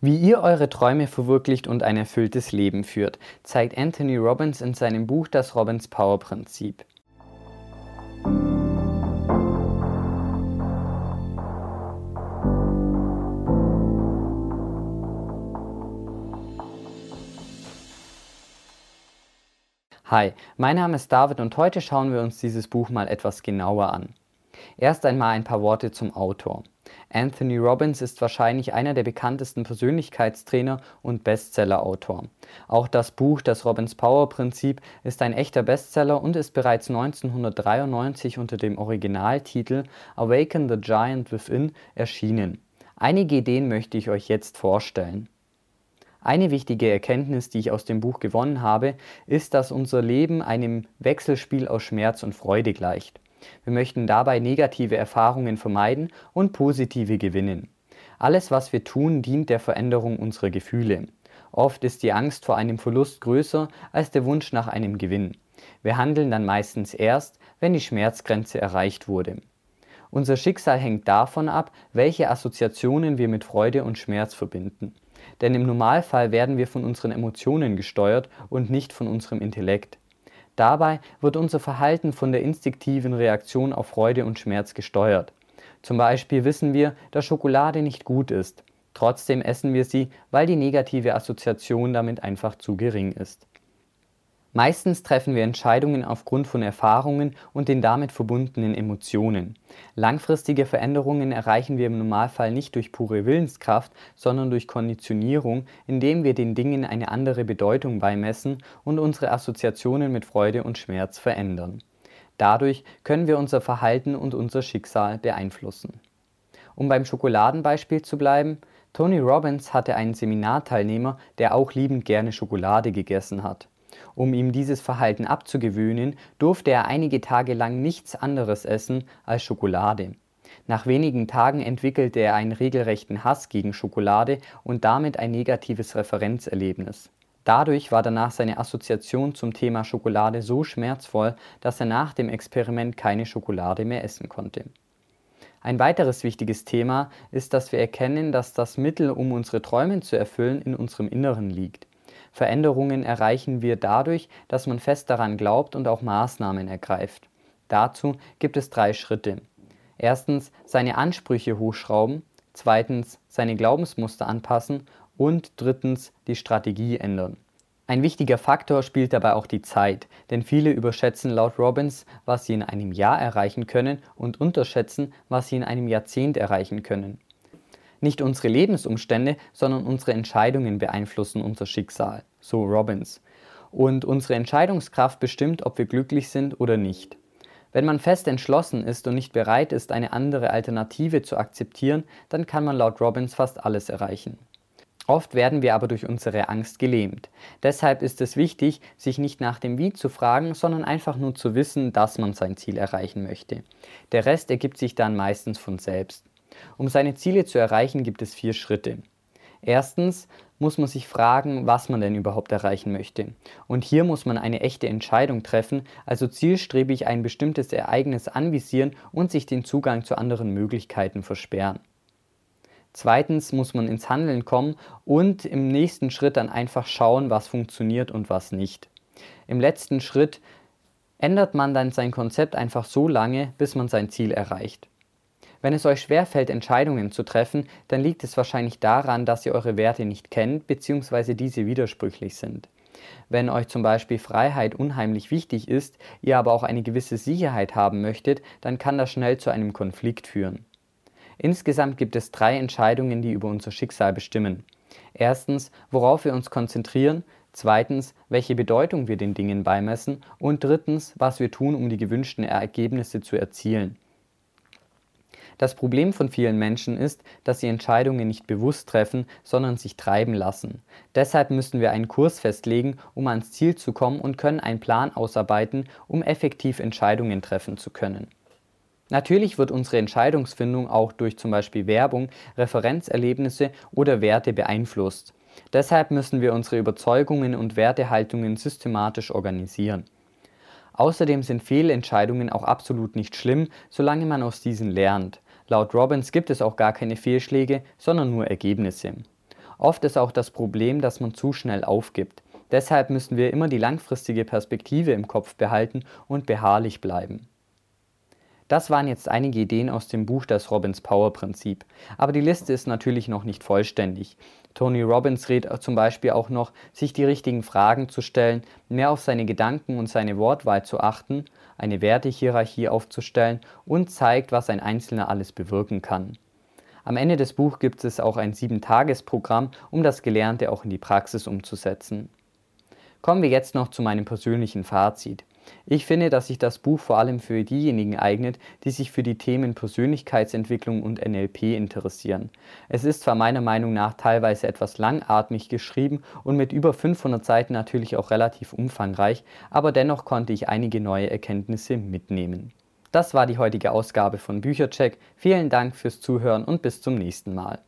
Wie ihr eure Träume verwirklicht und ein erfülltes Leben führt, zeigt Anthony Robbins in seinem Buch Das Robbins Power Prinzip. Hi, mein Name ist David und heute schauen wir uns dieses Buch mal etwas genauer an. Erst einmal ein paar Worte zum Autor. Anthony Robbins ist wahrscheinlich einer der bekanntesten Persönlichkeitstrainer und Bestsellerautor. Auch das Buch Das Robbins Power Prinzip ist ein echter Bestseller und ist bereits 1993 unter dem Originaltitel Awaken the Giant Within erschienen. Einige Ideen möchte ich euch jetzt vorstellen. Eine wichtige Erkenntnis, die ich aus dem Buch gewonnen habe, ist, dass unser Leben einem Wechselspiel aus Schmerz und Freude gleicht. Wir möchten dabei negative Erfahrungen vermeiden und positive gewinnen. Alles, was wir tun, dient der Veränderung unserer Gefühle. Oft ist die Angst vor einem Verlust größer als der Wunsch nach einem Gewinn. Wir handeln dann meistens erst, wenn die Schmerzgrenze erreicht wurde. Unser Schicksal hängt davon ab, welche Assoziationen wir mit Freude und Schmerz verbinden. Denn im Normalfall werden wir von unseren Emotionen gesteuert und nicht von unserem Intellekt. Dabei wird unser Verhalten von der instinktiven Reaktion auf Freude und Schmerz gesteuert. Zum Beispiel wissen wir, dass Schokolade nicht gut ist. Trotzdem essen wir sie, weil die negative Assoziation damit einfach zu gering ist. Meistens treffen wir Entscheidungen aufgrund von Erfahrungen und den damit verbundenen Emotionen. Langfristige Veränderungen erreichen wir im Normalfall nicht durch pure Willenskraft, sondern durch Konditionierung, indem wir den Dingen eine andere Bedeutung beimessen und unsere Assoziationen mit Freude und Schmerz verändern. Dadurch können wir unser Verhalten und unser Schicksal beeinflussen. Um beim Schokoladenbeispiel zu bleiben, Tony Robbins hatte einen Seminarteilnehmer, der auch liebend gerne Schokolade gegessen hat. Um ihm dieses Verhalten abzugewöhnen, durfte er einige Tage lang nichts anderes essen als Schokolade. Nach wenigen Tagen entwickelte er einen regelrechten Hass gegen Schokolade und damit ein negatives Referenzerlebnis. Dadurch war danach seine Assoziation zum Thema Schokolade so schmerzvoll, dass er nach dem Experiment keine Schokolade mehr essen konnte. Ein weiteres wichtiges Thema ist, dass wir erkennen, dass das Mittel, um unsere Träume zu erfüllen, in unserem Inneren liegt. Veränderungen erreichen wir dadurch, dass man fest daran glaubt und auch Maßnahmen ergreift. Dazu gibt es drei Schritte. Erstens seine Ansprüche hochschrauben, zweitens seine Glaubensmuster anpassen und drittens die Strategie ändern. Ein wichtiger Faktor spielt dabei auch die Zeit, denn viele überschätzen laut Robbins, was sie in einem Jahr erreichen können und unterschätzen, was sie in einem Jahrzehnt erreichen können. Nicht unsere Lebensumstände, sondern unsere Entscheidungen beeinflussen unser Schicksal, so Robbins. Und unsere Entscheidungskraft bestimmt, ob wir glücklich sind oder nicht. Wenn man fest entschlossen ist und nicht bereit ist, eine andere Alternative zu akzeptieren, dann kann man laut Robbins fast alles erreichen. Oft werden wir aber durch unsere Angst gelähmt. Deshalb ist es wichtig, sich nicht nach dem Wie zu fragen, sondern einfach nur zu wissen, dass man sein Ziel erreichen möchte. Der Rest ergibt sich dann meistens von selbst. Um seine Ziele zu erreichen, gibt es vier Schritte. Erstens muss man sich fragen, was man denn überhaupt erreichen möchte. Und hier muss man eine echte Entscheidung treffen, also zielstrebig ein bestimmtes Ereignis anvisieren und sich den Zugang zu anderen Möglichkeiten versperren. Zweitens muss man ins Handeln kommen und im nächsten Schritt dann einfach schauen, was funktioniert und was nicht. Im letzten Schritt ändert man dann sein Konzept einfach so lange, bis man sein Ziel erreicht. Wenn es euch schwerfällt, Entscheidungen zu treffen, dann liegt es wahrscheinlich daran, dass ihr eure Werte nicht kennt bzw. diese widersprüchlich sind. Wenn euch zum Beispiel Freiheit unheimlich wichtig ist, ihr aber auch eine gewisse Sicherheit haben möchtet, dann kann das schnell zu einem Konflikt führen. Insgesamt gibt es drei Entscheidungen, die über unser Schicksal bestimmen. Erstens, worauf wir uns konzentrieren, zweitens, welche Bedeutung wir den Dingen beimessen und drittens, was wir tun, um die gewünschten Ergebnisse zu erzielen. Das Problem von vielen Menschen ist, dass sie Entscheidungen nicht bewusst treffen, sondern sich treiben lassen. Deshalb müssen wir einen Kurs festlegen, um ans Ziel zu kommen und können einen Plan ausarbeiten, um effektiv Entscheidungen treffen zu können. Natürlich wird unsere Entscheidungsfindung auch durch zum Beispiel Werbung, Referenzerlebnisse oder Werte beeinflusst. Deshalb müssen wir unsere Überzeugungen und Wertehaltungen systematisch organisieren. Außerdem sind Fehlentscheidungen auch absolut nicht schlimm, solange man aus diesen lernt. Laut Robbins gibt es auch gar keine Fehlschläge, sondern nur Ergebnisse. Oft ist auch das Problem, dass man zu schnell aufgibt. Deshalb müssen wir immer die langfristige Perspektive im Kopf behalten und beharrlich bleiben. Das waren jetzt einige Ideen aus dem Buch Das Robbins Power Prinzip. Aber die Liste ist natürlich noch nicht vollständig. Tony Robbins rät zum Beispiel auch noch, sich die richtigen Fragen zu stellen, mehr auf seine Gedanken und seine Wortwahl zu achten, eine Wertehierarchie aufzustellen und zeigt, was ein Einzelner alles bewirken kann. Am Ende des Buchs gibt es auch ein 7-Tages-Programm, um das Gelernte auch in die Praxis umzusetzen. Kommen wir jetzt noch zu meinem persönlichen Fazit. Ich finde, dass sich das Buch vor allem für diejenigen eignet, die sich für die Themen Persönlichkeitsentwicklung und NLP interessieren. Es ist zwar meiner Meinung nach teilweise etwas langatmig geschrieben und mit über 500 Seiten natürlich auch relativ umfangreich, aber dennoch konnte ich einige neue Erkenntnisse mitnehmen. Das war die heutige Ausgabe von Büchercheck. Vielen Dank fürs Zuhören und bis zum nächsten Mal.